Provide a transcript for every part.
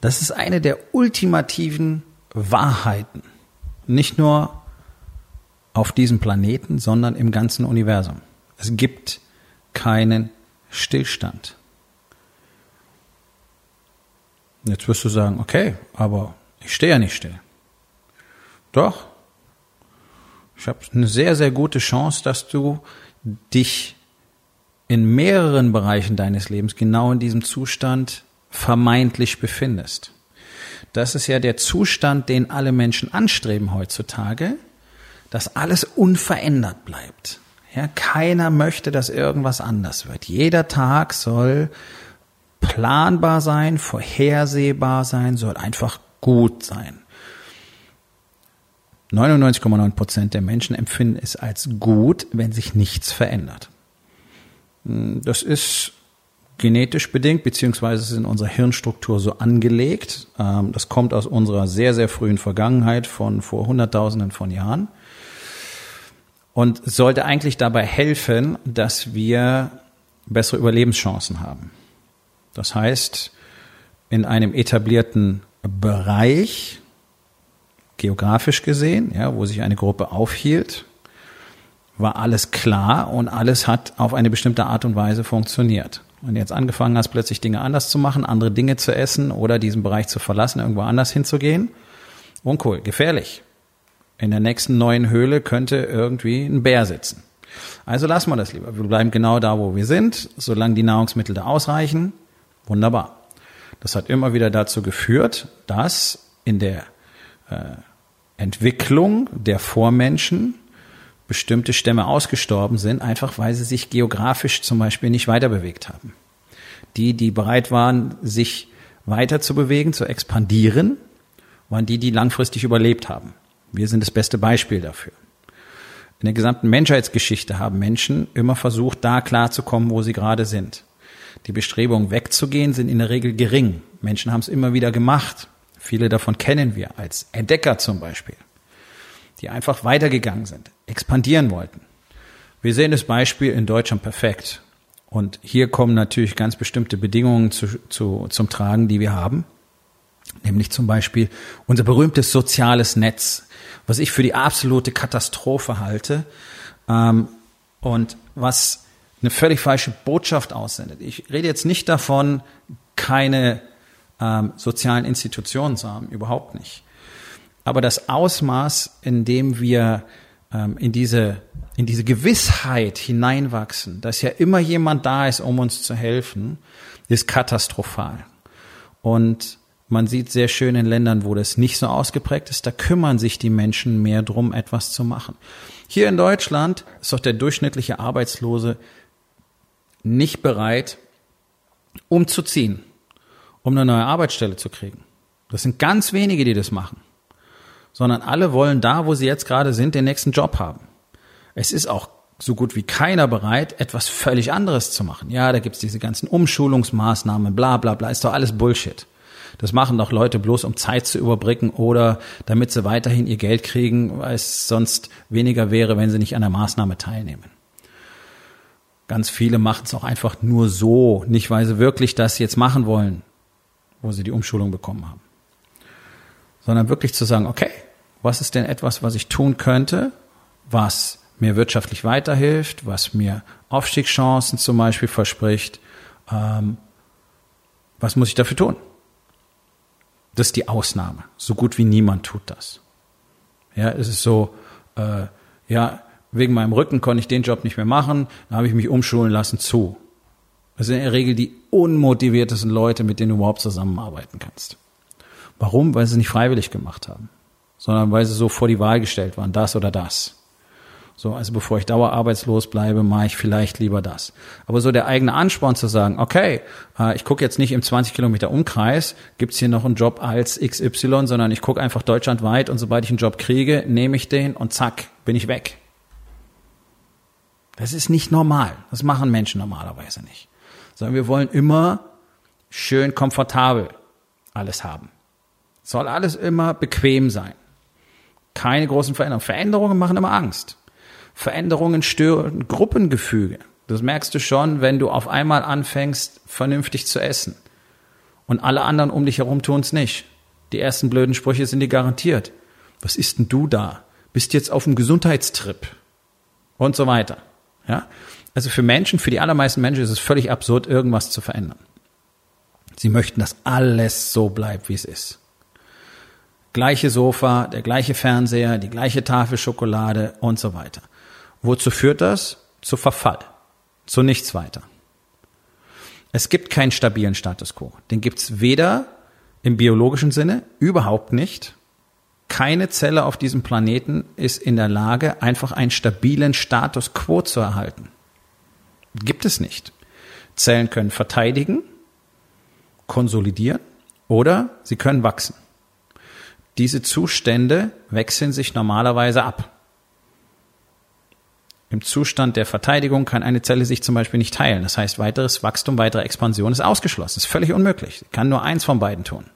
Das ist eine der ultimativen Wahrheiten. Nicht nur auf diesem Planeten, sondern im ganzen Universum. Es gibt keinen Stillstand. Jetzt wirst du sagen, okay, aber ich stehe ja nicht still. Doch. Ich habe eine sehr, sehr gute Chance, dass du dich in mehreren Bereichen deines Lebens genau in diesem Zustand vermeintlich befindest. Das ist ja der Zustand, den alle Menschen anstreben heutzutage, dass alles unverändert bleibt. Ja, keiner möchte, dass irgendwas anders wird. Jeder Tag soll planbar sein, vorhersehbar sein, soll einfach gut sein. 99,9 Prozent der Menschen empfinden es als gut, wenn sich nichts verändert. Das ist genetisch bedingt, beziehungsweise ist in unserer Hirnstruktur so angelegt. Ähm, das kommt aus unserer sehr, sehr frühen Vergangenheit von vor Hunderttausenden von Jahren und sollte eigentlich dabei helfen, dass wir bessere Überlebenschancen haben. Das heißt, in einem etablierten Bereich, geografisch gesehen, ja, wo sich eine Gruppe aufhielt, war alles klar und alles hat auf eine bestimmte Art und Weise funktioniert und jetzt angefangen hast, plötzlich Dinge anders zu machen, andere Dinge zu essen oder diesen Bereich zu verlassen, irgendwo anders hinzugehen, uncool, gefährlich. In der nächsten neuen Höhle könnte irgendwie ein Bär sitzen. Also lassen wir das lieber. Wir bleiben genau da, wo wir sind, solange die Nahrungsmittel da ausreichen. Wunderbar. Das hat immer wieder dazu geführt, dass in der äh, Entwicklung der Vormenschen bestimmte Stämme ausgestorben sind, einfach weil sie sich geografisch zum Beispiel nicht weiter bewegt haben. Die, die bereit waren, sich weiter zu bewegen, zu expandieren, waren die, die langfristig überlebt haben. Wir sind das beste Beispiel dafür. In der gesamten Menschheitsgeschichte haben Menschen immer versucht, da klarzukommen, wo sie gerade sind. Die Bestrebungen wegzugehen sind in der Regel gering. Menschen haben es immer wieder gemacht. Viele davon kennen wir als Entdecker zum Beispiel die einfach weitergegangen sind, expandieren wollten. Wir sehen das Beispiel in Deutschland perfekt. Und hier kommen natürlich ganz bestimmte Bedingungen zu, zu, zum Tragen, die wir haben. Nämlich zum Beispiel unser berühmtes soziales Netz, was ich für die absolute Katastrophe halte ähm, und was eine völlig falsche Botschaft aussendet. Ich rede jetzt nicht davon, keine ähm, sozialen Institutionen zu haben, überhaupt nicht. Aber das Ausmaß, in dem wir ähm, in diese in diese Gewissheit hineinwachsen, dass ja immer jemand da ist, um uns zu helfen, ist katastrophal. Und man sieht sehr schön in Ländern, wo das nicht so ausgeprägt ist, da kümmern sich die Menschen mehr drum, etwas zu machen. Hier in Deutschland ist doch der durchschnittliche Arbeitslose nicht bereit, umzuziehen, um eine neue Arbeitsstelle zu kriegen. Das sind ganz wenige, die das machen sondern alle wollen da, wo sie jetzt gerade sind, den nächsten Job haben. Es ist auch so gut wie keiner bereit, etwas völlig anderes zu machen. Ja, da gibt's diese ganzen Umschulungsmaßnahmen, bla bla bla, ist doch alles Bullshit. Das machen doch Leute bloß, um Zeit zu überbrücken oder damit sie weiterhin ihr Geld kriegen, weil es sonst weniger wäre, wenn sie nicht an der Maßnahme teilnehmen. Ganz viele machen es auch einfach nur so, nicht weil sie wirklich das jetzt machen wollen, wo sie die Umschulung bekommen haben. Sondern wirklich zu sagen, okay, was ist denn etwas, was ich tun könnte, was mir wirtschaftlich weiterhilft, was mir Aufstiegschancen zum Beispiel verspricht. Ähm, was muss ich dafür tun? Das ist die Ausnahme. So gut wie niemand tut das. Ja, es ist so, äh, ja, wegen meinem Rücken konnte ich den Job nicht mehr machen, dann habe ich mich umschulen lassen zu. Das sind in der Regel die unmotiviertesten Leute, mit denen du überhaupt zusammenarbeiten kannst. Warum? Weil sie es nicht freiwillig gemacht haben sondern weil sie so vor die Wahl gestellt waren, das oder das. So, also bevor ich dauerarbeitslos bleibe, mache ich vielleicht lieber das. Aber so der eigene Ansporn zu sagen, okay, äh, ich gucke jetzt nicht im 20 Kilometer Umkreis, gibt's hier noch einen Job als XY, sondern ich gucke einfach deutschlandweit und sobald ich einen Job kriege, nehme ich den und zack, bin ich weg. Das ist nicht normal. Das machen Menschen normalerweise nicht. Sondern wir wollen immer schön komfortabel alles haben. Soll alles immer bequem sein. Keine großen Veränderungen. Veränderungen machen immer Angst. Veränderungen stören Gruppengefüge. Das merkst du schon, wenn du auf einmal anfängst, vernünftig zu essen. Und alle anderen um dich herum tun es nicht. Die ersten blöden Sprüche sind dir garantiert. Was ist denn du da? Bist jetzt auf dem Gesundheitstrip? Und so weiter. Ja? Also für Menschen, für die allermeisten Menschen ist es völlig absurd, irgendwas zu verändern. Sie möchten, dass alles so bleibt, wie es ist. Gleiche Sofa, der gleiche Fernseher, die gleiche Tafel Schokolade und so weiter. Wozu führt das? Zu Verfall, zu nichts weiter. Es gibt keinen stabilen Status quo. Den gibt's weder im biologischen Sinne, überhaupt nicht. Keine Zelle auf diesem Planeten ist in der Lage, einfach einen stabilen Status quo zu erhalten. Gibt es nicht. Zellen können verteidigen, konsolidieren oder sie können wachsen. Diese Zustände wechseln sich normalerweise ab. Im Zustand der Verteidigung kann eine Zelle sich zum Beispiel nicht teilen. Das heißt, weiteres Wachstum, weitere Expansion ist ausgeschlossen. ist völlig unmöglich. Kann nur eins von beiden tun.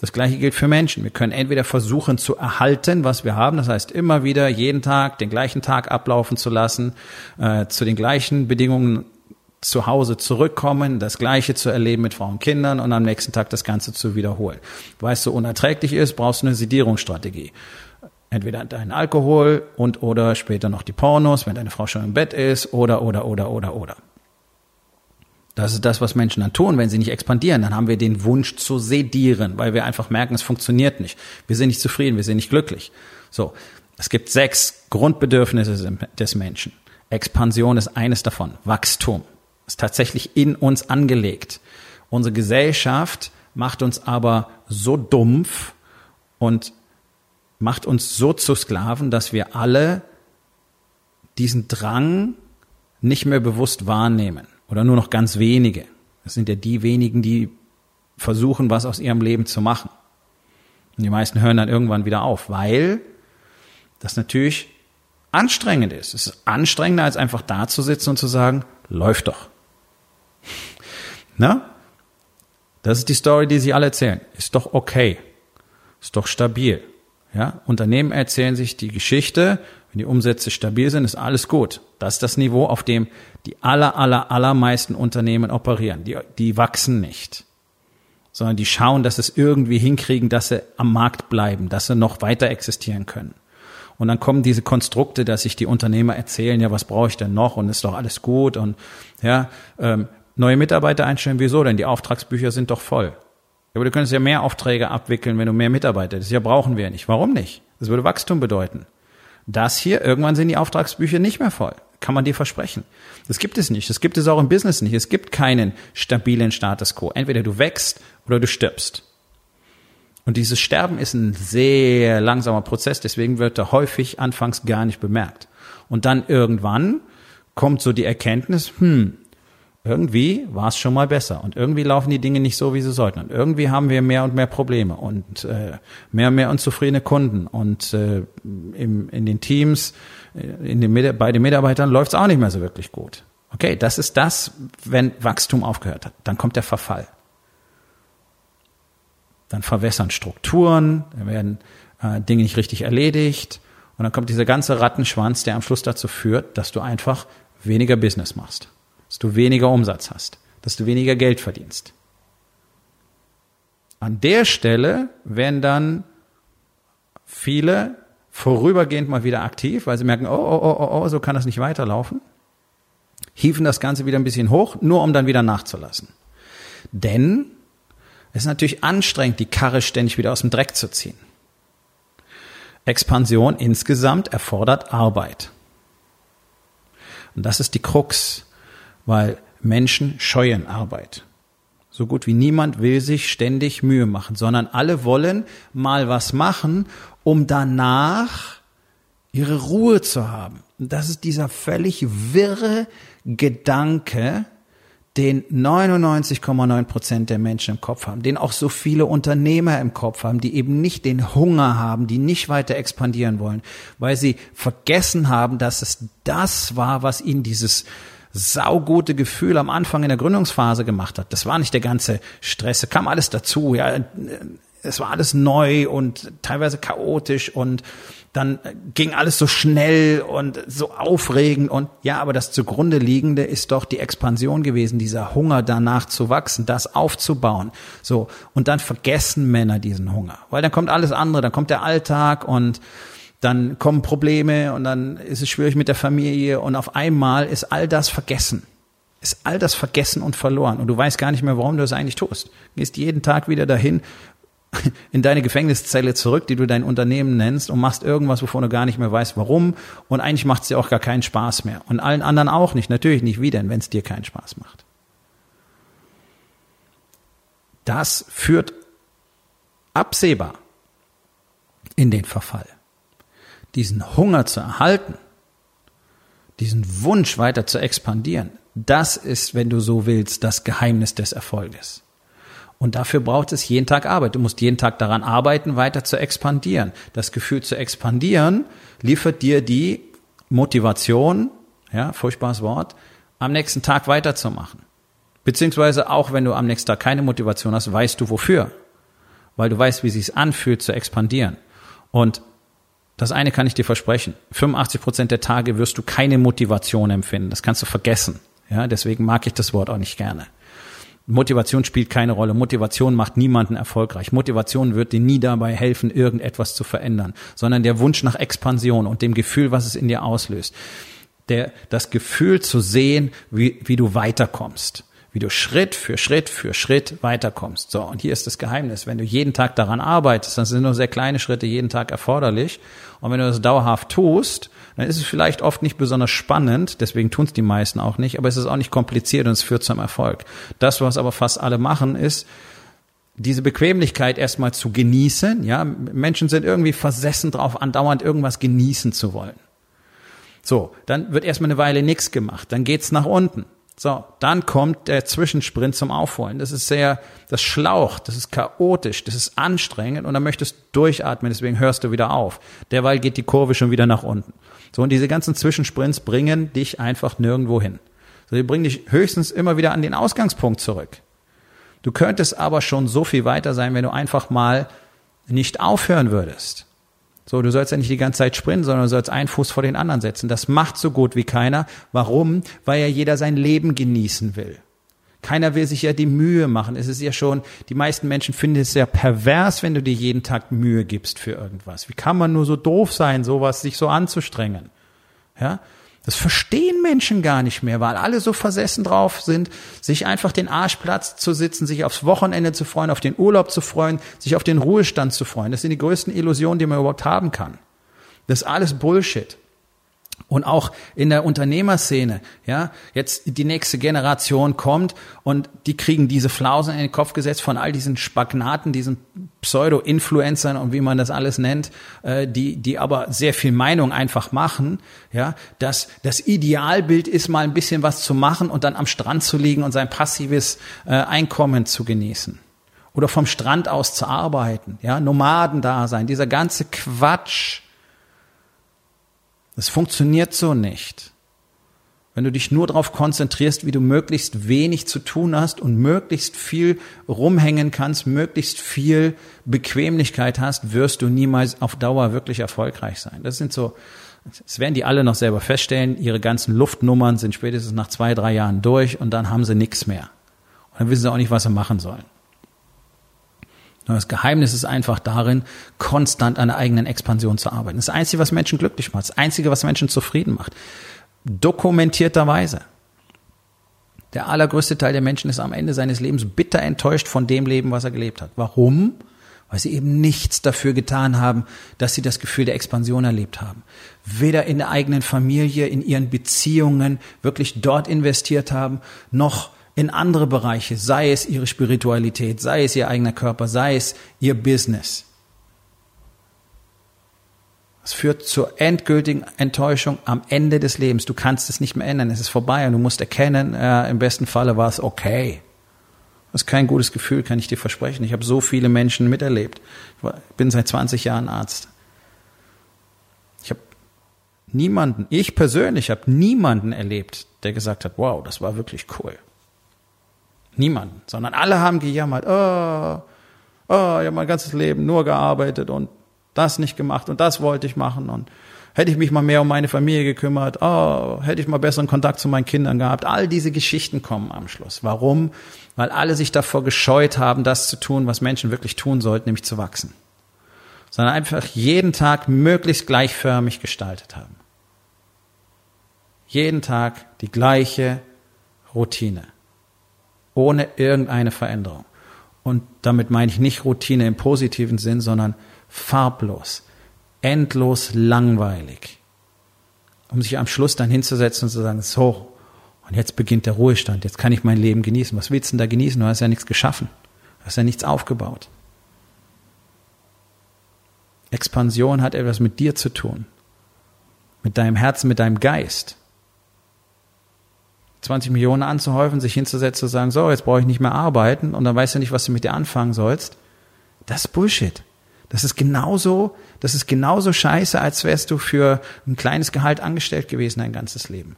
Das gleiche gilt für Menschen. Wir können entweder versuchen zu erhalten, was wir haben, das heißt immer wieder jeden Tag den gleichen Tag ablaufen zu lassen, äh, zu den gleichen Bedingungen zu Hause zurückkommen, das Gleiche zu erleben mit Frauen und Kindern und am nächsten Tag das Ganze zu wiederholen. Weil es so unerträglich ist, brauchst du eine Sedierungsstrategie entweder deinen Alkohol und oder später noch die Pornos, wenn deine Frau schon im Bett ist oder oder oder oder oder. Das ist das, was Menschen dann tun, wenn sie nicht expandieren. Dann haben wir den Wunsch zu sedieren, weil wir einfach merken, es funktioniert nicht. Wir sind nicht zufrieden, wir sind nicht glücklich. So, es gibt sechs Grundbedürfnisse des Menschen. Expansion ist eines davon. Wachstum ist tatsächlich in uns angelegt. Unsere Gesellschaft macht uns aber so dumpf und macht uns so zu Sklaven, dass wir alle diesen Drang nicht mehr bewusst wahrnehmen oder nur noch ganz wenige. Das sind ja die wenigen, die versuchen, was aus ihrem Leben zu machen. Und die meisten hören dann irgendwann wieder auf, weil das natürlich anstrengend ist. Es ist anstrengender, als einfach da zu sitzen und zu sagen, läuft doch. Na? Das ist die Story, die sie alle erzählen. Ist doch okay. Ist doch stabil. Ja, Unternehmen erzählen sich die Geschichte, wenn die Umsätze stabil sind, ist alles gut. Das ist das Niveau, auf dem die aller, aller, allermeisten Unternehmen operieren. Die, die wachsen nicht, sondern die schauen, dass sie es irgendwie hinkriegen, dass sie am Markt bleiben, dass sie noch weiter existieren können. Und dann kommen diese Konstrukte, dass sich die Unternehmer erzählen, ja, was brauche ich denn noch und ist doch alles gut und ja, ähm, neue Mitarbeiter einstellen, wieso denn? Die Auftragsbücher sind doch voll. Aber du könntest ja mehr Aufträge abwickeln, wenn du mehr Mitarbeiter hättest. Ja, brauchen wir nicht. Warum nicht? Das würde Wachstum bedeuten. Das hier, irgendwann sind die Auftragsbücher nicht mehr voll. Kann man dir versprechen. Das gibt es nicht. Das gibt es auch im Business nicht. Es gibt keinen stabilen Status quo. Entweder du wächst oder du stirbst. Und dieses Sterben ist ein sehr langsamer Prozess, deswegen wird er häufig anfangs gar nicht bemerkt. Und dann irgendwann kommt so die Erkenntnis, hm, irgendwie war es schon mal besser und irgendwie laufen die Dinge nicht so, wie sie sollten. Und irgendwie haben wir mehr und mehr Probleme und äh, mehr und mehr unzufriedene Kunden. Und äh, im, in den Teams, äh, in den, bei den Mitarbeitern läuft es auch nicht mehr so wirklich gut. Okay, das ist das, wenn Wachstum aufgehört hat. Dann kommt der Verfall. Dann verwässern Strukturen, dann werden äh, Dinge nicht richtig erledigt. Und dann kommt dieser ganze Rattenschwanz, der am Schluss dazu führt, dass du einfach weniger Business machst dass du weniger Umsatz hast, dass du weniger Geld verdienst. An der Stelle werden dann viele vorübergehend mal wieder aktiv, weil sie merken, oh, oh, oh, oh, oh, so kann das nicht weiterlaufen. Hieven das Ganze wieder ein bisschen hoch, nur um dann wieder nachzulassen. Denn es ist natürlich anstrengend, die Karre ständig wieder aus dem Dreck zu ziehen. Expansion insgesamt erfordert Arbeit. Und das ist die Krux weil Menschen scheuen Arbeit. So gut wie niemand will sich ständig Mühe machen, sondern alle wollen mal was machen, um danach ihre Ruhe zu haben. Und das ist dieser völlig wirre Gedanke, den 99,9 Prozent der Menschen im Kopf haben, den auch so viele Unternehmer im Kopf haben, die eben nicht den Hunger haben, die nicht weiter expandieren wollen, weil sie vergessen haben, dass es das war, was ihnen dieses saugute Gefühl am Anfang in der Gründungsphase gemacht hat. Das war nicht der ganze Stress, kam alles dazu, ja, es war alles neu und teilweise chaotisch und dann ging alles so schnell und so aufregend und ja, aber das zugrunde liegende ist doch die Expansion gewesen, dieser Hunger danach zu wachsen, das aufzubauen. So. Und dann vergessen Männer diesen Hunger, weil dann kommt alles andere, dann kommt der Alltag und dann kommen Probleme und dann ist es schwierig mit der Familie und auf einmal ist all das vergessen. Ist all das vergessen und verloren und du weißt gar nicht mehr, warum du das eigentlich tust. Gehst jeden Tag wieder dahin, in deine Gefängniszelle zurück, die du dein Unternehmen nennst und machst irgendwas, wovon du gar nicht mehr weißt, warum. Und eigentlich macht es dir auch gar keinen Spaß mehr. Und allen anderen auch nicht. Natürlich nicht. Wie denn, wenn es dir keinen Spaß macht? Das führt absehbar in den Verfall. Diesen Hunger zu erhalten, diesen Wunsch weiter zu expandieren, das ist, wenn du so willst, das Geheimnis des Erfolges. Und dafür braucht es jeden Tag Arbeit. Du musst jeden Tag daran arbeiten, weiter zu expandieren. Das Gefühl zu expandieren liefert dir die Motivation, ja, furchtbares Wort, am nächsten Tag weiterzumachen. Beziehungsweise auch wenn du am nächsten Tag keine Motivation hast, weißt du wofür. Weil du weißt, wie es sich anfühlt zu expandieren. Und das eine kann ich dir versprechen. 85 Prozent der Tage wirst du keine Motivation empfinden. Das kannst du vergessen. Ja, deswegen mag ich das Wort auch nicht gerne. Motivation spielt keine Rolle. Motivation macht niemanden erfolgreich. Motivation wird dir nie dabei helfen, irgendetwas zu verändern, sondern der Wunsch nach Expansion und dem Gefühl, was es in dir auslöst. Der, das Gefühl zu sehen, wie, wie du weiterkommst wie du Schritt für Schritt für Schritt weiterkommst. So, und hier ist das Geheimnis. Wenn du jeden Tag daran arbeitest, dann sind nur sehr kleine Schritte jeden Tag erforderlich. Und wenn du das dauerhaft tust, dann ist es vielleicht oft nicht besonders spannend, deswegen tun es die meisten auch nicht, aber es ist auch nicht kompliziert und es führt zum Erfolg. Das, was aber fast alle machen, ist, diese Bequemlichkeit erstmal zu genießen. Ja, Menschen sind irgendwie versessen drauf, andauernd irgendwas genießen zu wollen. So, dann wird erstmal eine Weile nichts gemacht, dann geht's nach unten. So, dann kommt der Zwischensprint zum Aufholen. Das ist sehr, das schlaucht, das ist chaotisch, das ist anstrengend und dann möchtest du durchatmen, deswegen hörst du wieder auf. Derweil geht die Kurve schon wieder nach unten. So, und diese ganzen Zwischensprints bringen dich einfach nirgendwo hin. So, die bringen dich höchstens immer wieder an den Ausgangspunkt zurück. Du könntest aber schon so viel weiter sein, wenn du einfach mal nicht aufhören würdest. So, du sollst ja nicht die ganze Zeit sprinten, sondern du sollst einen Fuß vor den anderen setzen. Das macht so gut wie keiner. Warum? Weil ja jeder sein Leben genießen will. Keiner will sich ja die Mühe machen. Es ist ja schon, die meisten Menschen finden es sehr pervers, wenn du dir jeden Tag Mühe gibst für irgendwas. Wie kann man nur so doof sein, sowas sich so anzustrengen? Ja? Das verstehen Menschen gar nicht mehr, weil alle so versessen drauf sind, sich einfach den Arschplatz zu sitzen, sich aufs Wochenende zu freuen, auf den Urlaub zu freuen, sich auf den Ruhestand zu freuen. Das sind die größten Illusionen, die man überhaupt haben kann. Das ist alles Bullshit und auch in der Unternehmerszene, ja, jetzt die nächste Generation kommt und die kriegen diese Flausen in den Kopf gesetzt von all diesen Spagnaten, diesen Pseudo-Influencern und wie man das alles nennt, äh, die, die aber sehr viel Meinung einfach machen, ja, dass das Idealbild ist, mal ein bisschen was zu machen und dann am Strand zu liegen und sein passives äh, Einkommen zu genießen. Oder vom Strand aus zu arbeiten, ja, Nomaden da sein, dieser ganze Quatsch, es funktioniert so nicht. Wenn du dich nur darauf konzentrierst, wie du möglichst wenig zu tun hast und möglichst viel rumhängen kannst, möglichst viel Bequemlichkeit hast, wirst du niemals auf Dauer wirklich erfolgreich sein. Das sind so, das werden die alle noch selber feststellen. Ihre ganzen Luftnummern sind spätestens nach zwei, drei Jahren durch und dann haben sie nichts mehr. Und dann wissen sie auch nicht, was sie machen sollen. Das Geheimnis ist einfach darin, konstant an der eigenen Expansion zu arbeiten. Das Einzige, was Menschen glücklich macht, das Einzige, was Menschen zufrieden macht. Dokumentierterweise. Der allergrößte Teil der Menschen ist am Ende seines Lebens bitter enttäuscht von dem Leben, was er gelebt hat. Warum? Weil sie eben nichts dafür getan haben, dass sie das Gefühl der Expansion erlebt haben. Weder in der eigenen Familie, in ihren Beziehungen wirklich dort investiert haben, noch in andere Bereiche, sei es ihre Spiritualität, sei es ihr eigener Körper, sei es ihr Business. Es führt zur endgültigen Enttäuschung am Ende des Lebens. Du kannst es nicht mehr ändern. Es ist vorbei und du musst erkennen, äh, im besten Falle war es okay. Das ist kein gutes Gefühl, kann ich dir versprechen. Ich habe so viele Menschen miterlebt. Ich bin seit 20 Jahren Arzt. Ich habe niemanden, ich persönlich habe niemanden erlebt, der gesagt hat, wow, das war wirklich cool. Niemanden, sondern alle haben gejammert, oh, oh, ich habe mein ganzes Leben nur gearbeitet und das nicht gemacht und das wollte ich machen und hätte ich mich mal mehr um meine Familie gekümmert, oh, hätte ich mal besseren Kontakt zu meinen Kindern gehabt. All diese Geschichten kommen am Schluss. Warum? Weil alle sich davor gescheut haben, das zu tun, was Menschen wirklich tun sollten, nämlich zu wachsen. Sondern einfach jeden Tag möglichst gleichförmig gestaltet haben. Jeden Tag die gleiche Routine. Ohne irgendeine Veränderung. Und damit meine ich nicht Routine im positiven Sinn, sondern farblos, endlos langweilig. Um sich am Schluss dann hinzusetzen und zu sagen, so, und jetzt beginnt der Ruhestand, jetzt kann ich mein Leben genießen. Was willst du denn da genießen? Du hast ja nichts geschaffen. Du hast ja nichts aufgebaut. Expansion hat etwas mit dir zu tun. Mit deinem Herzen, mit deinem Geist. 20 Millionen anzuhäufen, sich hinzusetzen und zu sagen, so, jetzt brauche ich nicht mehr arbeiten und dann weißt du nicht, was du mit dir anfangen sollst. Das ist Bullshit. Das ist genauso, das ist genauso scheiße, als wärst du für ein kleines Gehalt angestellt gewesen dein ganzes Leben.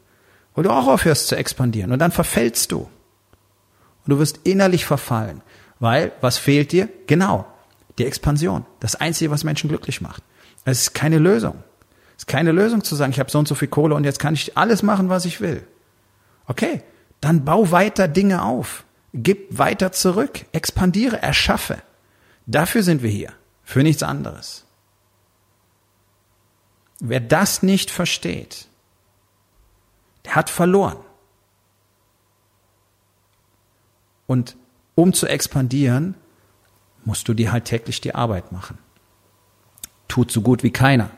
Wo du auch aufhörst zu expandieren und dann verfällst du. Und du wirst innerlich verfallen. Weil, was fehlt dir? Genau, die Expansion. Das Einzige, was Menschen glücklich macht. Es ist keine Lösung. Es ist keine Lösung zu sagen, ich habe so und so viel Kohle und jetzt kann ich alles machen, was ich will. Okay, dann bau weiter Dinge auf. Gib weiter zurück. Expandiere, erschaffe. Dafür sind wir hier. Für nichts anderes. Wer das nicht versteht, der hat verloren. Und um zu expandieren, musst du dir halt täglich die Arbeit machen. Tut so gut wie keiner.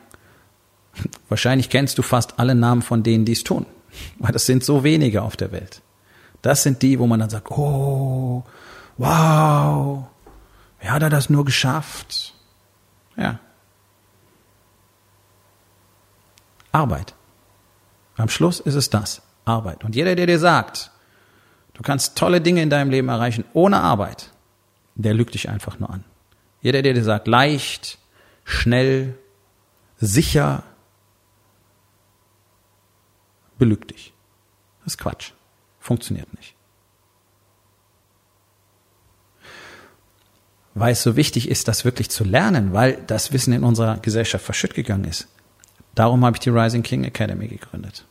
Wahrscheinlich kennst du fast alle Namen von denen, die es tun. Weil das sind so wenige auf der Welt. Das sind die, wo man dann sagt, oh, wow, wie hat er das nur geschafft? Ja. Arbeit. Am Schluss ist es das. Arbeit. Und jeder, der dir sagt, du kannst tolle Dinge in deinem Leben erreichen ohne Arbeit, der lügt dich einfach nur an. Jeder, der dir sagt, leicht, schnell, sicher, belügt dich. Das ist Quatsch. Funktioniert nicht. weil es so wichtig ist, das wirklich zu lernen, weil das Wissen in unserer Gesellschaft verschütt gegangen ist. Darum habe ich die Rising King Academy gegründet.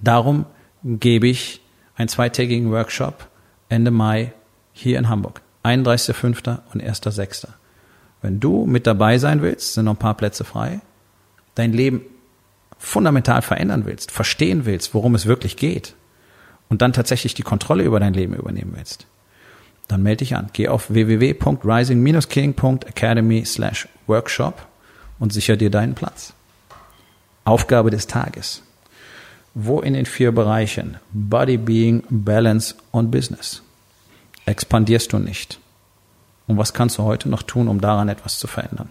Darum gebe ich einen zweitägigen Workshop Ende Mai hier in Hamburg. 31.05. und 1.06. Wenn du mit dabei sein willst, sind noch ein paar Plätze frei, dein Leben fundamental verändern willst, verstehen willst, worum es wirklich geht und dann tatsächlich die Kontrolle über dein Leben übernehmen willst, dann melde dich an. Geh auf www.rising-king.academy slash workshop und sicher dir deinen Platz. Aufgabe des Tages. Wo in den vier Bereichen Body, Being, Balance und Business expandierst du nicht? Und was kannst du heute noch tun, um daran etwas zu verändern?